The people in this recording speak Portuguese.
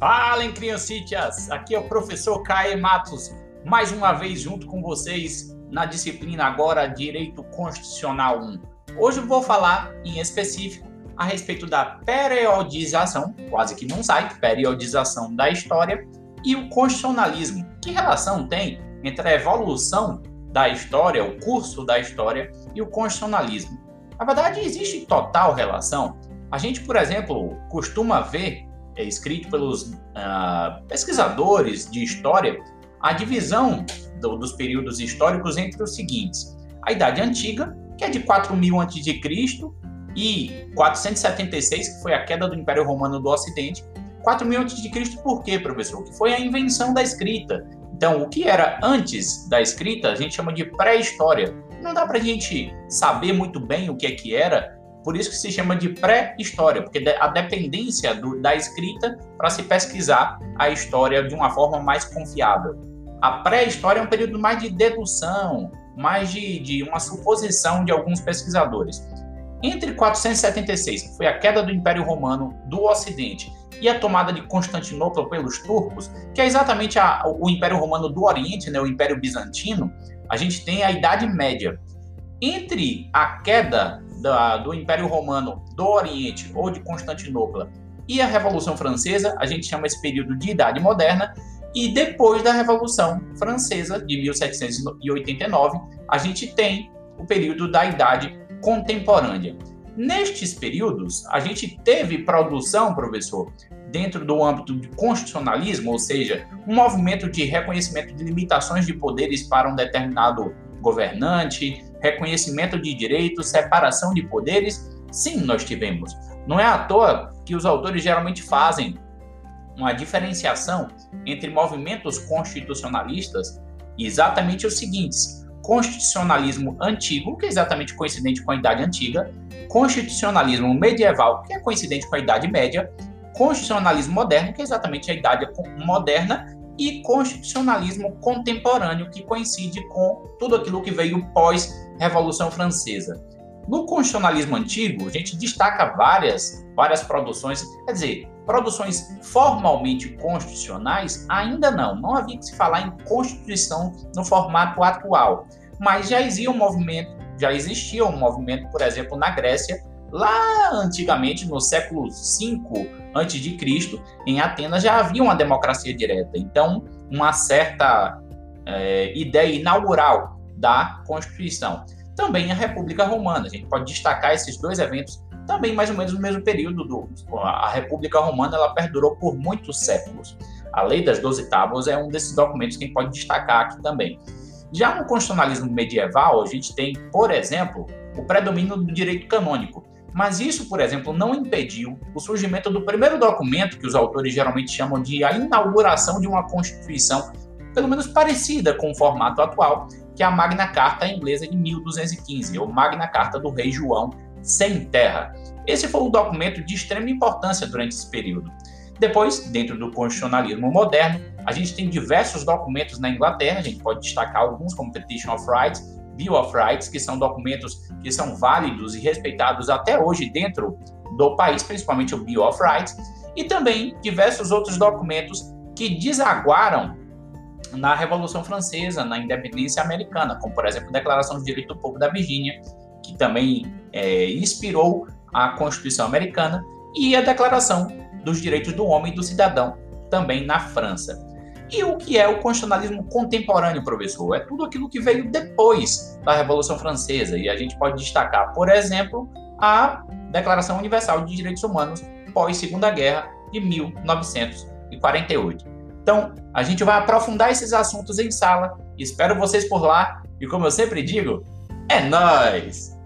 Falem, criancitas! Aqui é o professor Caê Matos, mais uma vez junto com vocês na disciplina agora Direito Constitucional 1. Hoje eu vou falar em específico a respeito da periodização, quase que não sai, periodização da história e o constitucionalismo. Que relação tem entre a evolução da história, o curso da história e o constitucionalismo? Na verdade, existe total relação. A gente, por exemplo, costuma ver é, escrito pelos uh, pesquisadores de história, a divisão do, dos períodos históricos entre os seguintes: a Idade Antiga, que é de 4000 a.C., e 476, que foi a queda do Império Romano do Ocidente. 4000 a.C. por quê, professor? Que foi a invenção da escrita. Então, o que era antes da escrita, a gente chama de pré-história. Não dá para a gente saber muito bem o que é que era, por isso que se chama de pré-história, porque a dependência do, da escrita para se pesquisar a história de uma forma mais confiável. A pré-história é um período mais de dedução, mais de, de uma suposição de alguns pesquisadores. Entre 476, que foi a queda do Império Romano do Ocidente, e a tomada de Constantinopla pelos turcos, que é exatamente a, o Império Romano do Oriente, né, o Império Bizantino, a gente tem a Idade Média. Entre a queda da, do Império Romano do Oriente ou de Constantinopla e a Revolução Francesa, a gente chama esse período de Idade Moderna, e depois da Revolução Francesa de 1789, a gente tem o período da Idade Contemporânea. Nestes períodos, a gente teve produção, professor, dentro do âmbito de constitucionalismo, ou seja, um movimento de reconhecimento de limitações de poderes para um determinado governante, reconhecimento de direitos, separação de poderes, sim, nós tivemos. Não é à toa que os autores geralmente fazem uma diferenciação entre movimentos constitucionalistas exatamente os seguintes: constitucionalismo antigo, que é exatamente coincidente com a Idade Antiga, constitucionalismo medieval, que é coincidente com a Idade Média, constitucionalismo moderno, que é exatamente a Idade Moderna, e constitucionalismo contemporâneo, que coincide com tudo aquilo que veio pós-Revolução Francesa. No constitucionalismo antigo, a gente destaca várias, várias produções, quer dizer, produções formalmente constitucionais, ainda não, não havia que se falar em constituição no formato atual, mas já existia um movimento, já existia um movimento, por exemplo, na Grécia, Lá antigamente, no século V a.C., em Atenas já havia uma democracia direta. Então, uma certa é, ideia inaugural da Constituição. Também a República Romana. A gente pode destacar esses dois eventos também mais ou menos no mesmo período. Do, a República Romana ela perdurou por muitos séculos. A Lei das Doze Tábuas é um desses documentos que a gente pode destacar aqui também. Já no constitucionalismo medieval, a gente tem, por exemplo, o predomínio do direito canônico. Mas isso, por exemplo, não impediu o surgimento do primeiro documento que os autores geralmente chamam de a inauguração de uma Constituição, pelo menos parecida com o formato atual, que é a Magna Carta inglesa de 1215, ou Magna Carta do Rei João sem terra. Esse foi um documento de extrema importância durante esse período. Depois, dentro do constitucionalismo moderno, a gente tem diversos documentos na Inglaterra, a gente pode destacar alguns como Petition of Rights, Bill of Rights, que são documentos que são válidos e respeitados até hoje dentro do país, principalmente o Bill of Rights, e também diversos outros documentos que desaguaram na Revolução Francesa, na independência americana, como por exemplo a Declaração de Direito do Povo da Virgínia, que também é, inspirou a Constituição americana, e a Declaração dos Direitos do Homem e do Cidadão, também na França. E o que é o constitucionalismo contemporâneo, professor? É tudo aquilo que veio depois da Revolução Francesa. E a gente pode destacar, por exemplo, a Declaração Universal de Direitos Humanos pós-Segunda Guerra de 1948. Então, a gente vai aprofundar esses assuntos em sala. Espero vocês por lá. E como eu sempre digo, é nós.